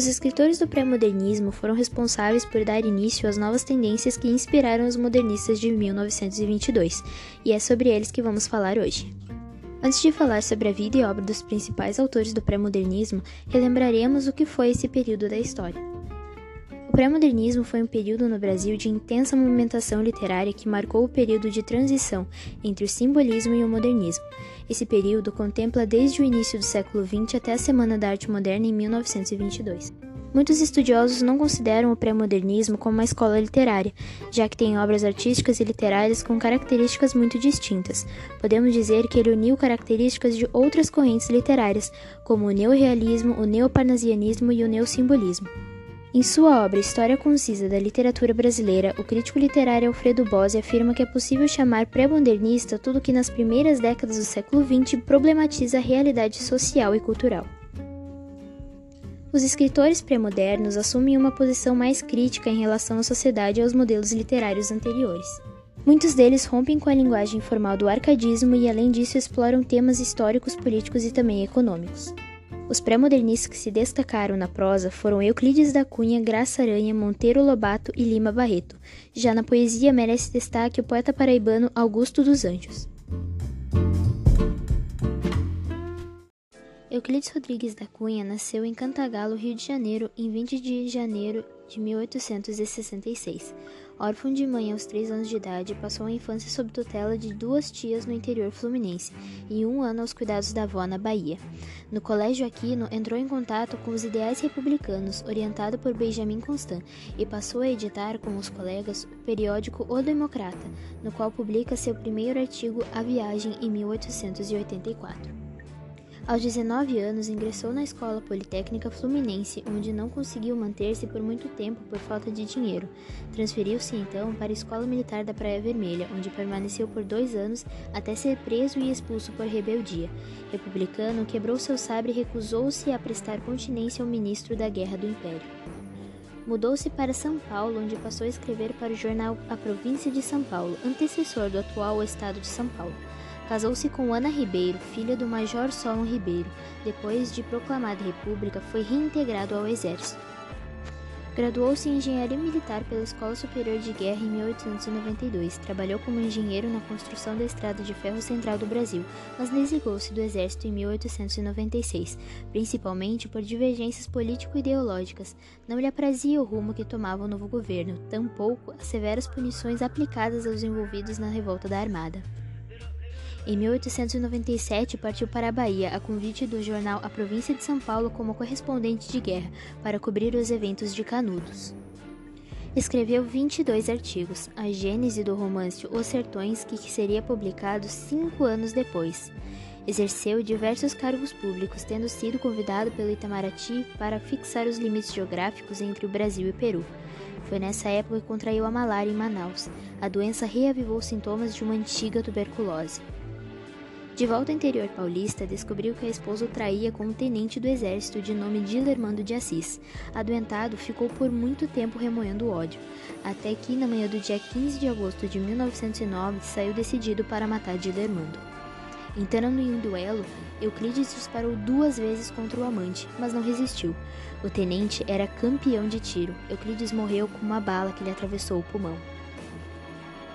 Os escritores do pré-modernismo foram responsáveis por dar início às novas tendências que inspiraram os modernistas de 1922, e é sobre eles que vamos falar hoje. Antes de falar sobre a vida e obra dos principais autores do pré-modernismo, relembraremos o que foi esse período da história. O pré-modernismo foi um período no Brasil de intensa movimentação literária que marcou o período de transição entre o simbolismo e o modernismo. Esse período contempla desde o início do século XX até a Semana da Arte Moderna em 1922. Muitos estudiosos não consideram o pré-modernismo como uma escola literária, já que tem obras artísticas e literárias com características muito distintas. Podemos dizer que ele uniu características de outras correntes literárias, como o neorrealismo, o neoparnasianismo e o neossimbolismo. Em sua obra História Concisa da Literatura Brasileira, o crítico literário Alfredo Bose afirma que é possível chamar pré-modernista tudo que nas primeiras décadas do século XX problematiza a realidade social e cultural. Os escritores pré-modernos assumem uma posição mais crítica em relação à sociedade e aos modelos literários anteriores. Muitos deles rompem com a linguagem formal do arcadismo e, além disso, exploram temas históricos, políticos e também econômicos. Os pré-modernistas que se destacaram na prosa foram Euclides da Cunha, Graça Aranha, Monteiro Lobato e Lima Barreto. Já na poesia merece destaque o poeta paraibano Augusto dos Anjos. Euclides Rodrigues da Cunha nasceu em Cantagalo, Rio de Janeiro, em 20 de janeiro de 1866. Órfão de mãe aos três anos de idade, passou a infância sob tutela de duas tias no interior fluminense e um ano aos cuidados da avó na Bahia. No Colégio Aquino, entrou em contato com os ideais republicanos, orientado por Benjamin Constant, e passou a editar com os colegas o periódico O Democrata, no qual publica seu primeiro artigo A Viagem em 1884. Aos 19 anos, ingressou na Escola Politécnica Fluminense, onde não conseguiu manter-se por muito tempo por falta de dinheiro. Transferiu-se então para a Escola Militar da Praia Vermelha, onde permaneceu por dois anos até ser preso e expulso por rebeldia. Republicano, quebrou seu sabre e recusou-se a prestar continência ao ministro da Guerra do Império. Mudou-se para São Paulo, onde passou a escrever para o jornal A Província de São Paulo, antecessor do atual Estado de São Paulo. Casou-se com Ana Ribeiro, filha do Major Solon Ribeiro. Depois de proclamada república, foi reintegrado ao exército. Graduou-se em Engenharia Militar pela Escola Superior de Guerra em 1892. Trabalhou como engenheiro na construção da Estrada de Ferro Central do Brasil, mas desligou-se do Exército em 1896, principalmente por divergências político-ideológicas. Não lhe aprazia o rumo que tomava o novo governo, tampouco as severas punições aplicadas aos envolvidos na revolta da Armada. Em 1897, partiu para a Bahia a convite do jornal A Província de São Paulo como correspondente de guerra para cobrir os eventos de Canudos. Escreveu 22 artigos, a gênese do romance Os Sertões, que seria publicado cinco anos depois. Exerceu diversos cargos públicos, tendo sido convidado pelo Itamaraty para fixar os limites geográficos entre o Brasil e Peru. Foi nessa época que contraiu a malária em Manaus. A doença reavivou sintomas de uma antiga tuberculose. De volta ao interior paulista, descobriu que a esposa o traía com um tenente do exército de nome Dilermando de Assis. Adoentado, ficou por muito tempo remoendo ódio, até que, na manhã do dia 15 de agosto de 1909, saiu decidido para matar Dilermando. Entrando em um duelo, Euclides disparou duas vezes contra o amante, mas não resistiu. O tenente era campeão de tiro. Euclides morreu com uma bala que lhe atravessou o pulmão.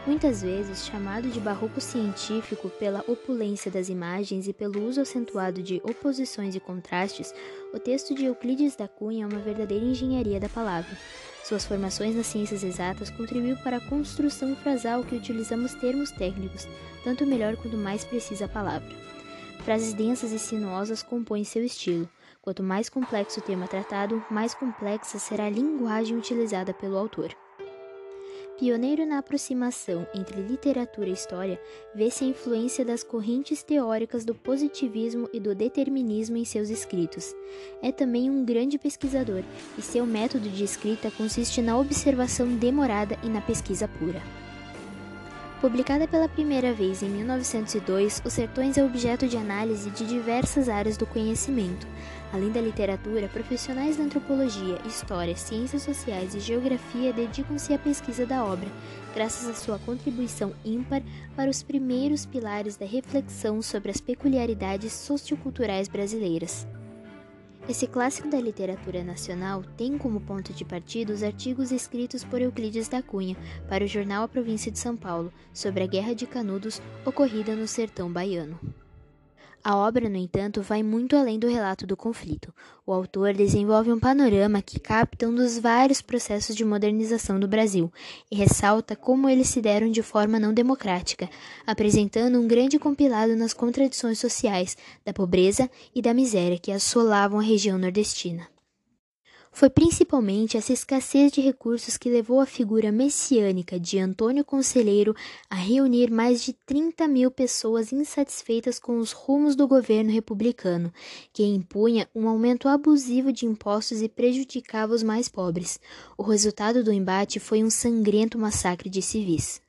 Muitas vezes chamado de barroco científico pela opulência das imagens e pelo uso acentuado de oposições e contrastes, o texto de Euclides da Cunha é uma verdadeira engenharia da palavra. Suas formações nas ciências exatas contribuiu para a construção frasal que utilizamos termos técnicos, tanto melhor quanto mais precisa a palavra. Frases densas e sinuosas compõem seu estilo. Quanto mais complexo o tema tratado, mais complexa será a linguagem utilizada pelo autor. Pioneiro na aproximação entre literatura e história, vê-se a influência das correntes teóricas do positivismo e do determinismo em seus escritos. É também um grande pesquisador, e seu método de escrita consiste na observação demorada e na pesquisa pura. Publicada pela primeira vez em 1902, Os Sertões é objeto de análise de diversas áreas do conhecimento. Além da literatura, profissionais da antropologia, história, ciências sociais e geografia dedicam-se à pesquisa da obra, graças à sua contribuição ímpar para os primeiros pilares da reflexão sobre as peculiaridades socioculturais brasileiras. Esse clássico da literatura nacional tem como ponto de partida os artigos escritos por Euclides da Cunha para o jornal A Província de São Paulo sobre a Guerra de Canudos ocorrida no sertão baiano. A obra, no entanto, vai muito além do relato do conflito. O autor desenvolve um panorama que capta um dos vários processos de modernização do Brasil e ressalta como eles se deram de forma não democrática, apresentando um grande compilado nas contradições sociais, da pobreza e da miséria que assolavam a região nordestina. Foi principalmente essa escassez de recursos que levou a figura messiânica de Antônio Conselheiro a reunir mais de 30 mil pessoas insatisfeitas com os rumos do governo republicano, que impunha um aumento abusivo de impostos e prejudicava os mais pobres. O resultado do embate foi um sangrento massacre de civis.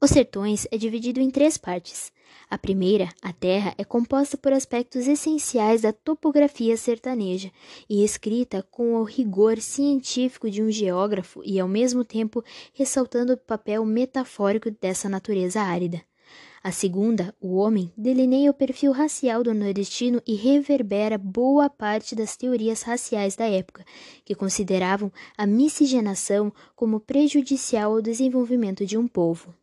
Os Sertões é dividido em três partes. A primeira, a terra, é composta por aspectos essenciais da topografia sertaneja e escrita com o rigor científico de um geógrafo e, ao mesmo tempo, ressaltando o papel metafórico dessa natureza árida. A segunda, o homem, delineia o perfil racial do nordestino e reverbera boa parte das teorias raciais da época, que consideravam a miscigenação como prejudicial ao desenvolvimento de um povo.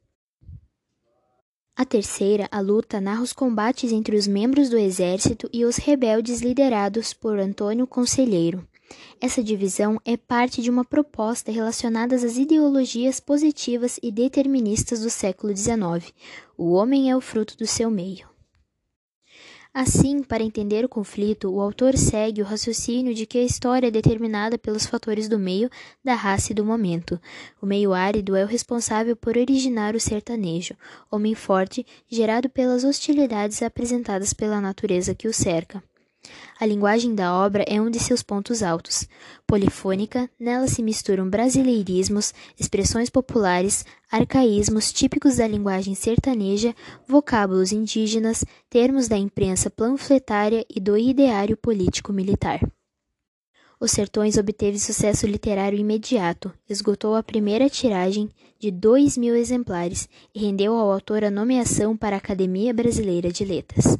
A terceira, a luta, narra os combates entre os membros do exército e os rebeldes liderados por Antônio Conselheiro. Essa divisão é parte de uma proposta relacionada às ideologias positivas e deterministas do século XIX. O homem é o fruto do seu meio. Assim, para entender o conflito, o autor segue o raciocínio de que a história é determinada pelos fatores do meio, da raça e do momento. O meio árido é o responsável por originar o sertanejo, homem forte, gerado pelas hostilidades apresentadas pela natureza que o cerca. A linguagem da obra é um de seus pontos altos. Polifônica, nela se misturam brasileirismos, expressões populares, arcaísmos típicos da linguagem sertaneja, vocábulos indígenas, termos da imprensa panfletária e do ideário político-militar. Os Sertões obteve sucesso literário imediato, esgotou a primeira tiragem de dois mil exemplares e rendeu ao autor a nomeação para a Academia Brasileira de Letras.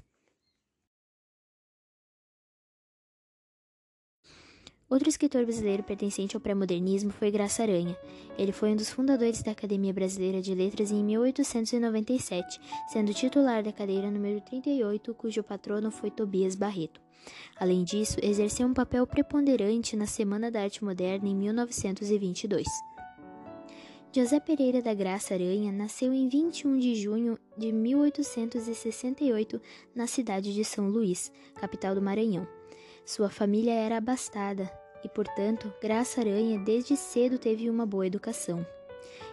Outro escritor brasileiro pertencente ao pré-modernismo foi Graça Aranha. Ele foi um dos fundadores da Academia Brasileira de Letras em 1897, sendo titular da cadeira número 38, cujo patrono foi Tobias Barreto. Além disso, exerceu um papel preponderante na Semana da Arte Moderna em 1922. José Pereira da Graça Aranha nasceu em 21 de junho de 1868 na cidade de São Luís, capital do Maranhão. Sua família era abastada e, portanto, Graça Aranha desde cedo teve uma boa educação.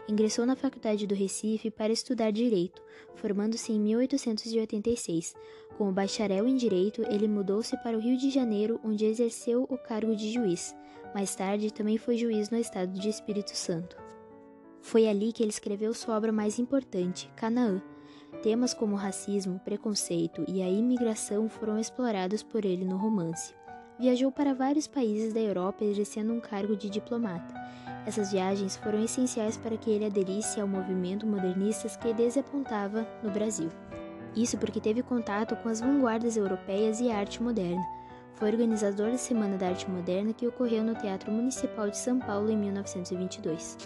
Ingressou na Faculdade do Recife para estudar Direito, formando-se em 1886. Com o bacharel em Direito, ele mudou-se para o Rio de Janeiro, onde exerceu o cargo de juiz. Mais tarde, também foi juiz no estado de Espírito Santo. Foi ali que ele escreveu sua obra mais importante, Canaã. Temas como racismo, preconceito e a imigração foram explorados por ele no romance. Viajou para vários países da Europa exercendo um cargo de diplomata. Essas viagens foram essenciais para que ele aderisse ao movimento modernista que desapontava no Brasil. Isso porque teve contato com as vanguardas europeias e a arte moderna. Foi organizador da Semana da Arte Moderna que ocorreu no Teatro Municipal de São Paulo em 1922.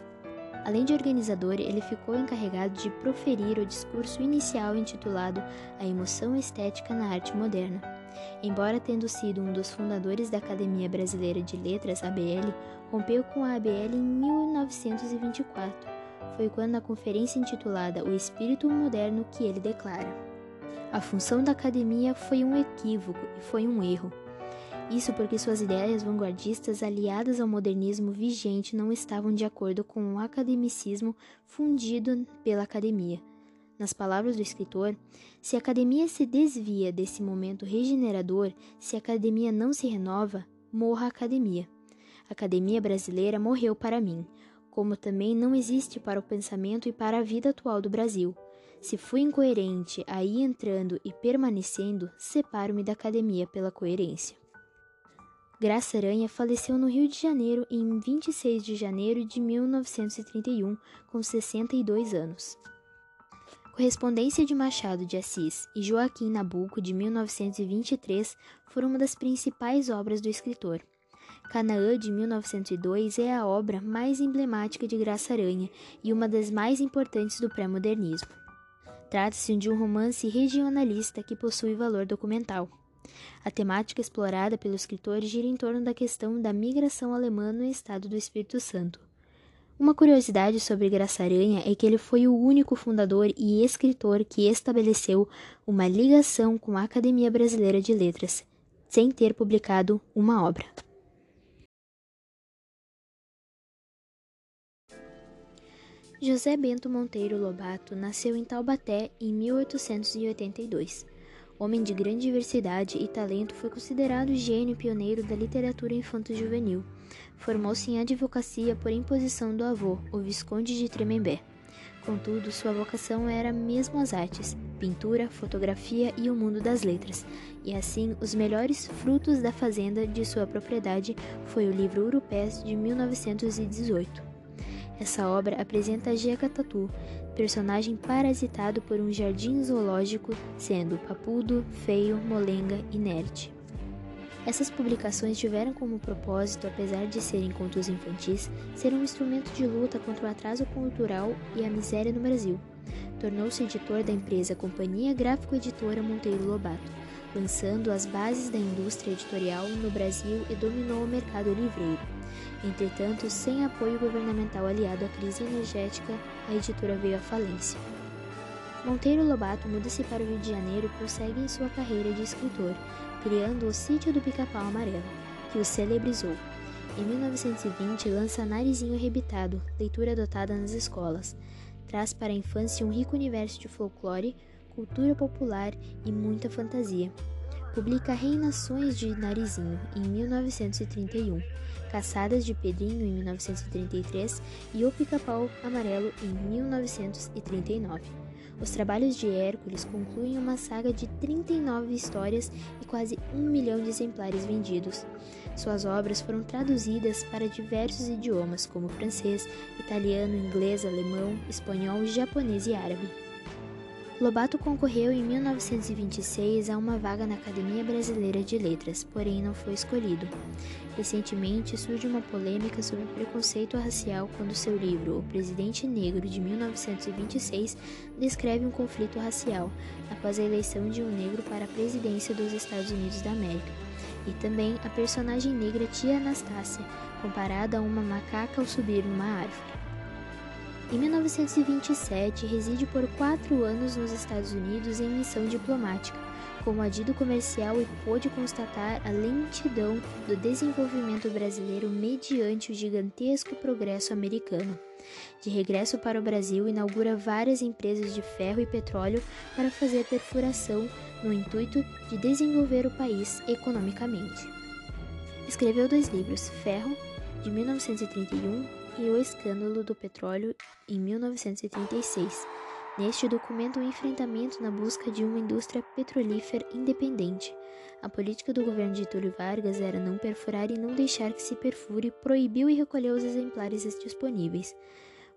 Além de organizador, ele ficou encarregado de proferir o discurso inicial intitulado A Emoção Estética na Arte Moderna. Embora tendo sido um dos fundadores da Academia Brasileira de Letras, ABL, rompeu com a ABL em 1924. Foi quando na conferência intitulada O Espírito Moderno que ele declara: A função da academia foi um equívoco e foi um erro. Isso porque suas ideias vanguardistas aliadas ao modernismo vigente não estavam de acordo com o academicismo fundido pela academia. Nas palavras do escritor, se a academia se desvia desse momento regenerador, se a academia não se renova, morra a academia. A academia brasileira morreu para mim, como também não existe para o pensamento e para a vida atual do Brasil. Se fui incoerente aí entrando e permanecendo, separo-me da academia pela coerência. Graça Aranha faleceu no Rio de Janeiro em 26 de janeiro de 1931, com 62 anos. Correspondência de Machado de Assis e Joaquim Nabuco, de 1923, foram uma das principais obras do escritor. Canaã, de 1902, é a obra mais emblemática de Graça Aranha e uma das mais importantes do pré-modernismo. Trata-se de um romance regionalista que possui valor documental. A temática explorada pelo escritor gira em torno da questão da migração alemã no estado do Espírito Santo. Uma curiosidade sobre Graça Aranha é que ele foi o único fundador e escritor que estabeleceu uma ligação com a Academia Brasileira de Letras, sem ter publicado uma obra. José Bento Monteiro Lobato nasceu em Taubaté em 1882. Homem de grande diversidade e talento, foi considerado gênio pioneiro da literatura infanto-juvenil. Formou-se em advocacia por imposição do avô, o Visconde de Tremembé. Contudo, sua vocação era mesmo as artes, pintura, fotografia e o mundo das letras. E assim, os melhores frutos da fazenda de sua propriedade foi o livro Urupés de 1918. Essa obra apresenta Jeca Tatu, personagem parasitado por um jardim zoológico, sendo papudo, feio, molenga e nerd. Essas publicações tiveram como propósito, apesar de serem contos infantis, ser um instrumento de luta contra o atraso cultural e a miséria no Brasil. Tornou-se editor da empresa Companhia Gráfico Editora Monteiro Lobato, lançando as bases da indústria editorial no Brasil e dominou o mercado livreiro. Entretanto, sem apoio governamental aliado à crise energética, a editora veio à falência. Monteiro Lobato muda-se para o Rio de Janeiro e prossegue em sua carreira de escritor, criando o Sítio do Pica-Pau Amarelo, que o celebrizou. Em 1920, lança Narizinho Arrebitado, leitura adotada nas escolas. Traz para a infância um rico universo de folclore, cultura popular e muita fantasia. Publica Reinações de Narizinho, em 1931, Caçadas de Pedrinho, em 1933 e O Pica-Pau Amarelo, em 1939. Os trabalhos de Hércules concluem uma saga de 39 histórias e quase um milhão de exemplares vendidos. Suas obras foram traduzidas para diversos idiomas, como francês, italiano, inglês, alemão, espanhol, japonês e árabe. Lobato concorreu em 1926 a uma vaga na Academia Brasileira de Letras, porém não foi escolhido. Recentemente surge uma polêmica sobre preconceito racial quando seu livro O Presidente Negro de 1926 descreve um conflito racial após a eleição de um negro para a presidência dos Estados Unidos da América, e também a personagem negra Tia Anastácia, comparada a uma macaca ao subir numa árvore. Em 1927, reside por quatro anos nos Estados Unidos em missão diplomática, como adido comercial e pôde constatar a lentidão do desenvolvimento brasileiro mediante o gigantesco progresso americano. De regresso para o Brasil, inaugura várias empresas de ferro e petróleo para fazer perfuração no intuito de desenvolver o país economicamente. Escreveu dois livros, Ferro, de 1931 e O Escândalo do Petróleo em 1936. Neste documento, o enfrentamento na busca de uma indústria petrolífera independente. A política do governo de Getúlio Vargas era não perfurar e não deixar que se perfure, proibiu e recolheu os exemplares disponíveis.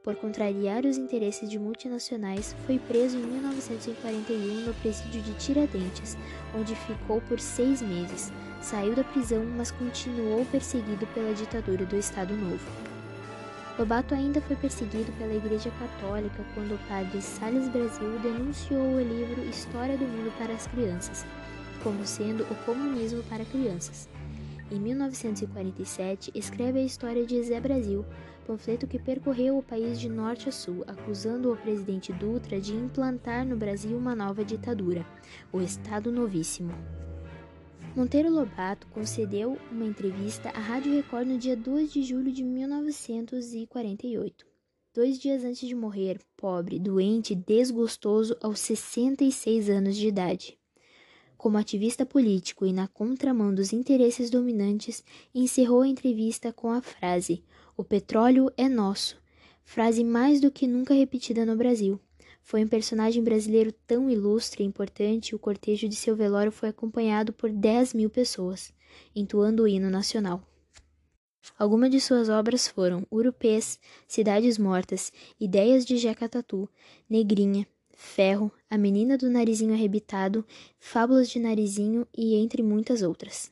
Por contrariar os interesses de multinacionais, foi preso em 1941 no presídio de Tiradentes, onde ficou por seis meses. Saiu da prisão, mas continuou perseguido pela ditadura do Estado Novo. Lobato ainda foi perseguido pela Igreja Católica quando o padre Sales Brasil denunciou o livro História do Mundo para as Crianças, como sendo o comunismo para crianças. Em 1947, escreve a história de Zé Brasil, panfleto que percorreu o país de norte a sul, acusando o presidente Dutra de implantar no Brasil uma nova ditadura, o Estado Novíssimo. Monteiro Lobato concedeu uma entrevista à Rádio Record no dia 2 de julho de 1948. Dois dias antes de morrer, pobre, doente e desgostoso aos 66 anos de idade. Como ativista político e na contramão dos interesses dominantes, encerrou a entrevista com a frase: O petróleo é nosso, frase mais do que nunca repetida no Brasil. Foi um personagem brasileiro tão ilustre e importante, o cortejo de seu velório foi acompanhado por 10 mil pessoas, entoando o hino nacional. Algumas de suas obras foram Urupês, Cidades Mortas, Ideias de Jeca Tatu, Negrinha, Ferro, A Menina do Narizinho Arrebitado, Fábulas de Narizinho e entre muitas outras.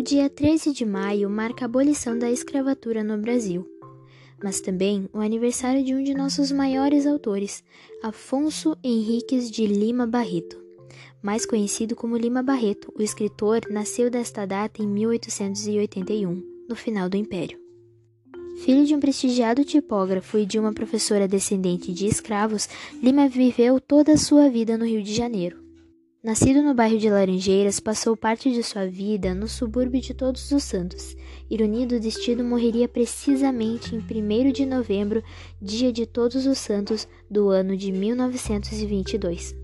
O dia 13 de maio marca a abolição da escravatura no Brasil, mas também o aniversário de um de nossos maiores autores, Afonso Henriques de Lima Barreto. Mais conhecido como Lima Barreto, o escritor nasceu desta data em 1881, no final do Império. Filho de um prestigiado tipógrafo e de uma professora descendente de escravos, Lima viveu toda a sua vida no Rio de Janeiro. Nascido no bairro de Laranjeiras, passou parte de sua vida no subúrbio de Todos os Santos. Ironia do destino morreria precisamente em 1 de novembro, dia de Todos os Santos do ano de 1922.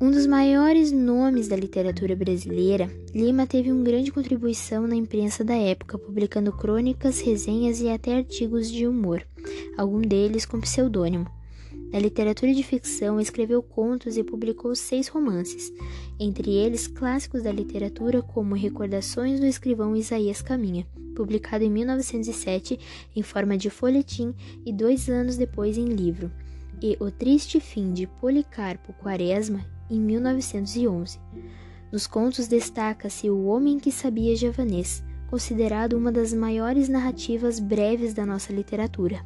Um dos maiores nomes da literatura brasileira, Lima teve uma grande contribuição na imprensa da época, publicando crônicas, resenhas e até artigos de humor, algum deles com pseudônimo. Na literatura de ficção, escreveu contos e publicou seis romances, entre eles clássicos da literatura como Recordações do Escrivão Isaías Caminha, publicado em 1907 em forma de folhetim e dois anos depois em livro, e O Triste Fim de Policarpo Quaresma, em 1911. Nos contos destaca-se O Homem que Sabia Javanês, considerado uma das maiores narrativas breves da nossa literatura.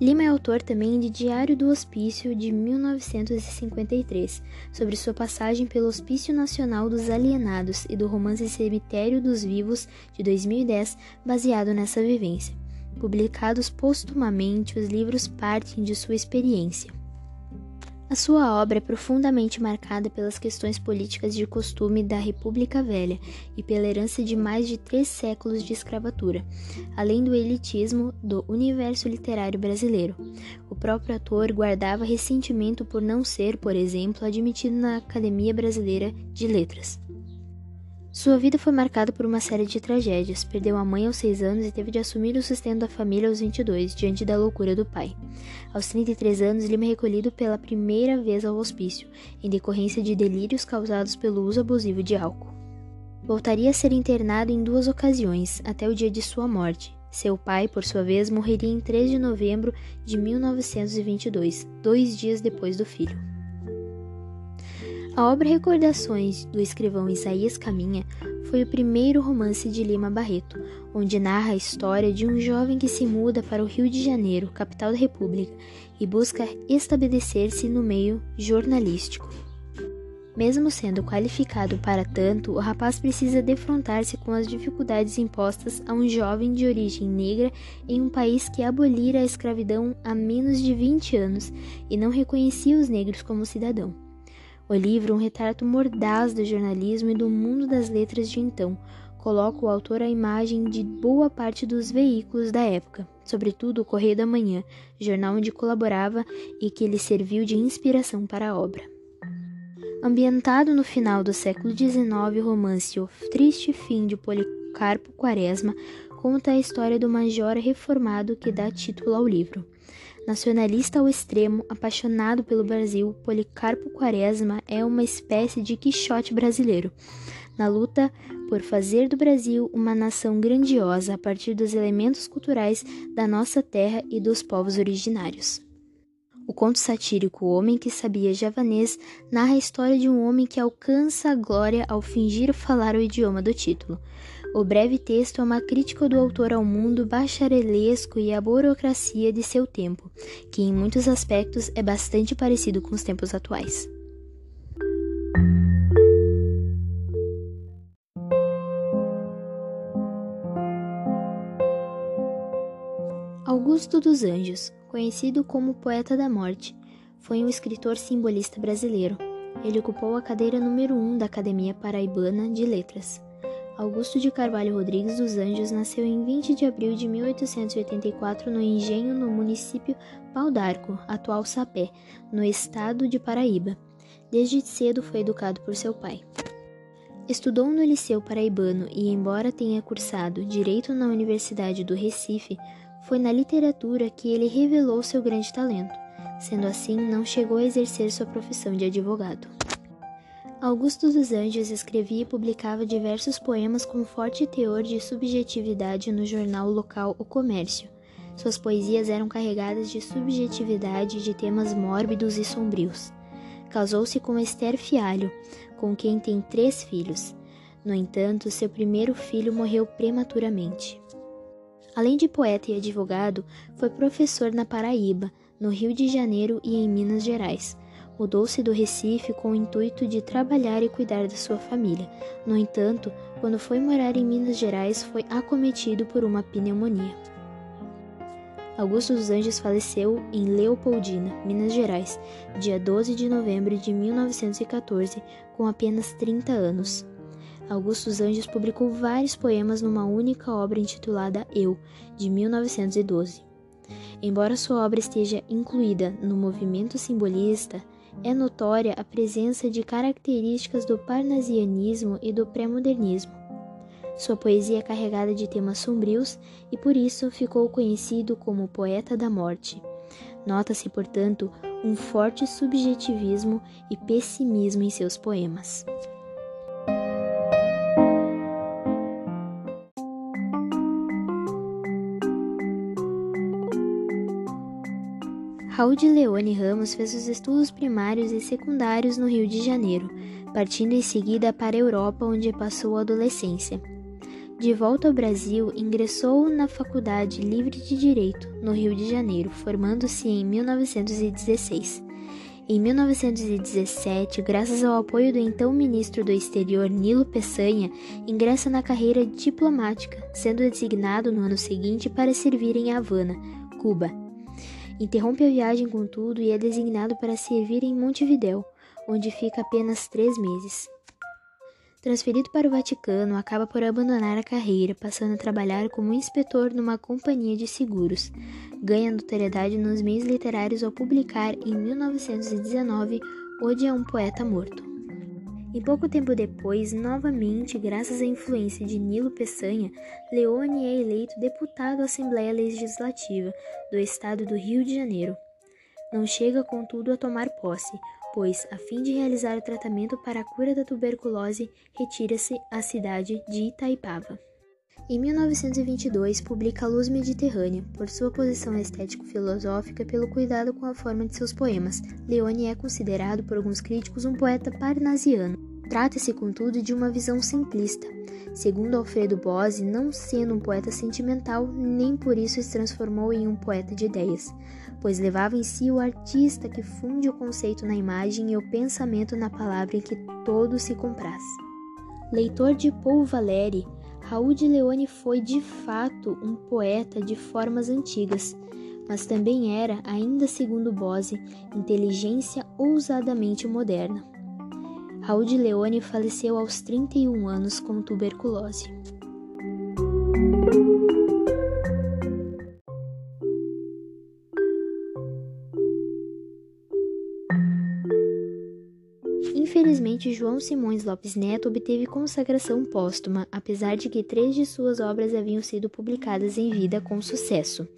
Lima é autor também de Diário do Hospício de 1953, sobre sua passagem pelo Hospício Nacional dos Alienados e do romance Cemitério dos Vivos de 2010, baseado nessa vivência. Publicados postumamente, os livros partem de sua experiência. A sua obra é profundamente marcada pelas questões políticas de costume da República Velha e pela herança de mais de três séculos de escravatura, além do elitismo do universo literário brasileiro. O próprio autor guardava ressentimento por não ser, por exemplo, admitido na Academia Brasileira de Letras. Sua vida foi marcada por uma série de tragédias. Perdeu a mãe aos 6 anos e teve de assumir o sustento da família aos 22, diante da loucura do pai. Aos 33 anos, Lima é recolhido pela primeira vez ao hospício, em decorrência de delírios causados pelo uso abusivo de álcool. Voltaria a ser internado em duas ocasiões, até o dia de sua morte. Seu pai, por sua vez, morreria em 3 de novembro de 1922, dois dias depois do filho. A obra Recordações do escrivão Isaías Caminha foi o primeiro romance de Lima Barreto, onde narra a história de um jovem que se muda para o Rio de Janeiro, capital da República, e busca estabelecer-se no meio jornalístico. Mesmo sendo qualificado para tanto, o rapaz precisa defrontar-se com as dificuldades impostas a um jovem de origem negra em um país que abolira a escravidão há menos de 20 anos e não reconhecia os negros como cidadão. O livro, um retrato mordaz do jornalismo e do mundo das letras de então, coloca o autor à imagem de boa parte dos veículos da época, sobretudo o Correio da Manhã, jornal onde colaborava e que lhe serviu de inspiração para a obra. Ambientado no final do século XIX, o romance O Triste Fim de Policarpo Quaresma conta a história do major reformado que dá título ao livro. Nacionalista ao extremo, apaixonado pelo Brasil, Policarpo Quaresma é uma espécie de Quixote brasileiro, na luta por fazer do Brasil uma nação grandiosa a partir dos elementos culturais da nossa terra e dos povos originários. O conto satírico O Homem que Sabia Javanês narra a história de um homem que alcança a glória ao fingir falar o idioma do título. O breve texto é uma crítica do autor ao mundo bacharelesco e à burocracia de seu tempo, que em muitos aspectos é bastante parecido com os tempos atuais. Augusto dos Anjos, conhecido como Poeta da Morte, foi um escritor simbolista brasileiro. Ele ocupou a cadeira número 1 um da Academia Paraibana de Letras. Augusto de Carvalho Rodrigues dos Anjos nasceu em 20 de abril de 1884 no Engenho, no município Pau d'Arco, atual Sapé, no estado de Paraíba. Desde cedo foi educado por seu pai. Estudou no Liceu Paraibano e, embora tenha cursado Direito na Universidade do Recife, foi na literatura que ele revelou seu grande talento. Sendo assim, não chegou a exercer sua profissão de advogado. Augusto dos Anjos escrevia e publicava diversos poemas com forte teor de subjetividade no jornal local O Comércio. Suas poesias eram carregadas de subjetividade e de temas mórbidos e sombrios. Casou-se com Esther Fialho, com quem tem três filhos. No entanto, seu primeiro filho morreu prematuramente. Além de poeta e advogado, foi professor na Paraíba, no Rio de Janeiro e em Minas Gerais Mudou-se do Recife com o intuito de trabalhar e cuidar da sua família. No entanto, quando foi morar em Minas Gerais, foi acometido por uma pneumonia. Augusto dos Anjos faleceu em Leopoldina, Minas Gerais, dia 12 de novembro de 1914, com apenas 30 anos. Augusto dos Anjos publicou vários poemas numa única obra intitulada Eu, de 1912. Embora sua obra esteja incluída no movimento simbolista, é notória a presença de características do parnasianismo e do pré-modernismo. Sua poesia é carregada de temas sombrios e por isso ficou conhecido como poeta da morte. Nota-se, portanto, um forte subjetivismo e pessimismo em seus poemas. Raul de Leone Ramos fez os estudos primários e secundários no Rio de Janeiro, partindo em seguida para a Europa, onde passou a adolescência. De volta ao Brasil, ingressou na Faculdade Livre de Direito, no Rio de Janeiro, formando-se em 1916. Em 1917, graças ao apoio do então ministro do Exterior Nilo Peçanha, ingressa na carreira diplomática, sendo designado no ano seguinte para servir em Havana, Cuba Interrompe a viagem, contudo, e é designado para servir em Montevidéu, onde fica apenas três meses. Transferido para o Vaticano, acaba por abandonar a carreira, passando a trabalhar como inspetor numa companhia de seguros. Ganha notoriedade nos meios literários ao publicar, em 1919, Ode a um Poeta Morto. E pouco tempo depois, novamente, graças à influência de Nilo Peçanha, Leone é eleito deputado à Assembleia Legislativa do Estado do Rio de Janeiro. Não chega, contudo, a tomar posse, pois, a fim de realizar o tratamento para a cura da tuberculose, retira-se à cidade de Itaipava. Em 1922, publica Luz Mediterrânea, por sua posição estético-filosófica e pelo cuidado com a forma de seus poemas. Leone é considerado por alguns críticos um poeta parnasiano. Trata-se, contudo, de uma visão simplista. Segundo Alfredo Bose, não sendo um poeta sentimental, nem por isso se transformou em um poeta de ideias, pois levava em si o artista que funde o conceito na imagem e o pensamento na palavra em que todo se compraz. Leitor de Paul Valéry, Raul de Leone foi de fato um poeta de formas antigas, mas também era, ainda segundo Bose, inteligência ousadamente moderna. Raul de Leone faleceu aos 31 anos com tuberculose. Infelizmente, João Simões Lopes Neto obteve consagração póstuma, apesar de que três de suas obras haviam sido publicadas em vida com sucesso: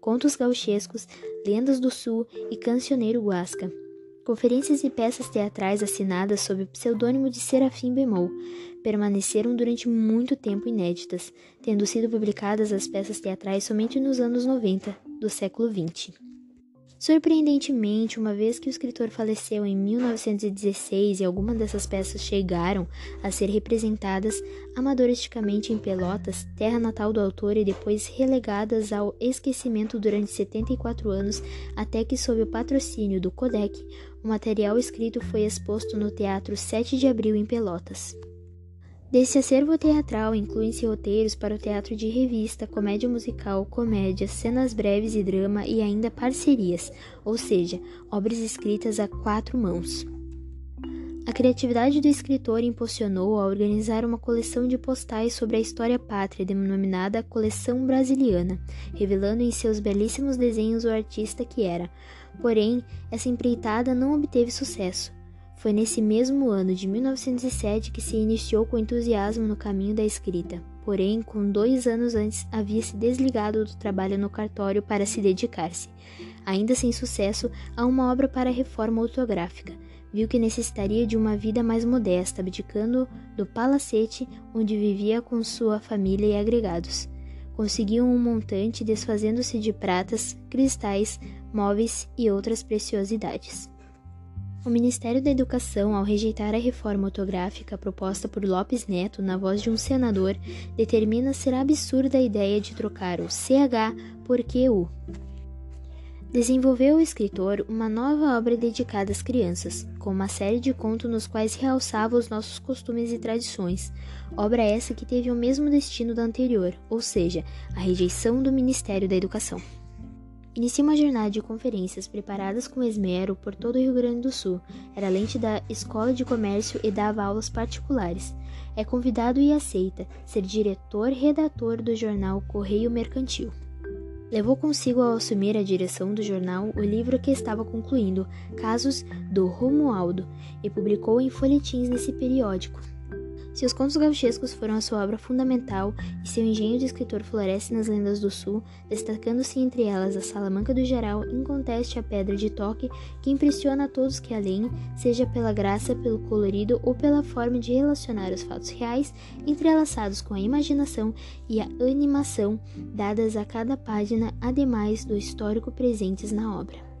Contos Gauchescos, Lendas do Sul e Cancioneiro Guasca. Conferências e peças teatrais assinadas sob o pseudônimo de Serafim Bemol permaneceram durante muito tempo inéditas, tendo sido publicadas as peças teatrais somente nos anos 90 do século XX. Surpreendentemente, uma vez que o escritor faleceu em 1916 e algumas dessas peças chegaram a ser representadas amadoristicamente em Pelotas, terra natal do autor, e depois relegadas ao esquecimento durante 74 anos, até que, sob o patrocínio do Codec, o material escrito foi exposto no Teatro 7 de Abril em Pelotas. Desse acervo teatral incluem-se roteiros para o teatro de revista, comédia musical, comédia, cenas breves e drama e ainda parcerias, ou seja, obras escritas a quatro mãos. A criatividade do escritor impulsionou a organizar uma coleção de postais sobre a história pátria denominada Coleção Brasiliana, revelando em seus belíssimos desenhos o artista que era. Porém, essa empreitada não obteve sucesso. Foi nesse mesmo ano de 1907 que se iniciou com entusiasmo no caminho da escrita. Porém, com dois anos antes, havia se desligado do trabalho no cartório para se dedicar-se, ainda sem sucesso, a uma obra para reforma ortográfica. viu que necessitaria de uma vida mais modesta, abdicando do palacete onde vivia com sua família e agregados. Conseguiu um montante desfazendo-se de pratas, cristais, móveis e outras preciosidades. O Ministério da Educação, ao rejeitar a reforma ortográfica proposta por Lopes Neto na voz de um senador, determina ser absurda a ideia de trocar o CH por QU. Desenvolveu o escritor uma nova obra dedicada às crianças, com uma série de contos nos quais realçava os nossos costumes e tradições. Obra essa que teve o mesmo destino da anterior, ou seja, a rejeição do Ministério da Educação. Inicia uma jornada de conferências preparadas com esmero por todo o Rio Grande do Sul. Era lente da Escola de Comércio e dava aulas particulares. É convidado e aceita ser diretor-redator do jornal Correio Mercantil. Levou consigo ao assumir a direção do jornal o livro que estava concluindo, Casos do Romualdo, e publicou em folhetins nesse periódico. Seus contos gauchescos foram a sua obra fundamental e seu engenho de escritor floresce nas lendas do sul, destacando-se entre elas a Salamanca do Geral, inconteste a pedra de toque que impressiona a todos que além, seja pela graça, pelo colorido ou pela forma de relacionar os fatos reais, entrelaçados com a imaginação e a animação dadas a cada página, ademais do histórico presentes na obra.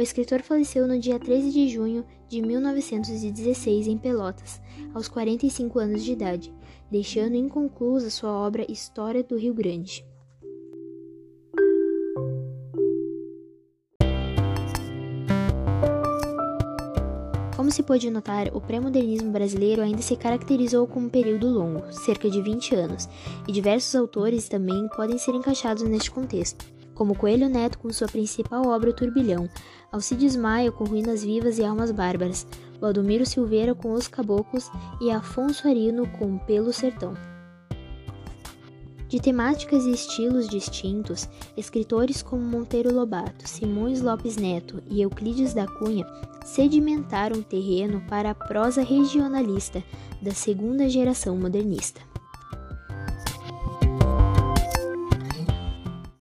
O escritor faleceu no dia 13 de junho de 1916 em Pelotas, aos 45 anos de idade, deixando inconclusa sua obra História do Rio Grande. Como se pôde notar, o pré-modernismo brasileiro ainda se caracterizou como um período longo, cerca de 20 anos, e diversos autores também podem ser encaixados neste contexto como Coelho Neto com sua principal obra O Turbilhão, Alcides Maia com Ruínas Vivas e Almas Bárbaras, Valdomiro Silveira com Os Caboclos e Afonso Arino com Pelo Sertão. De temáticas e estilos distintos, escritores como Monteiro Lobato, Simões Lopes Neto e Euclides da Cunha sedimentaram o terreno para a prosa regionalista da segunda geração modernista.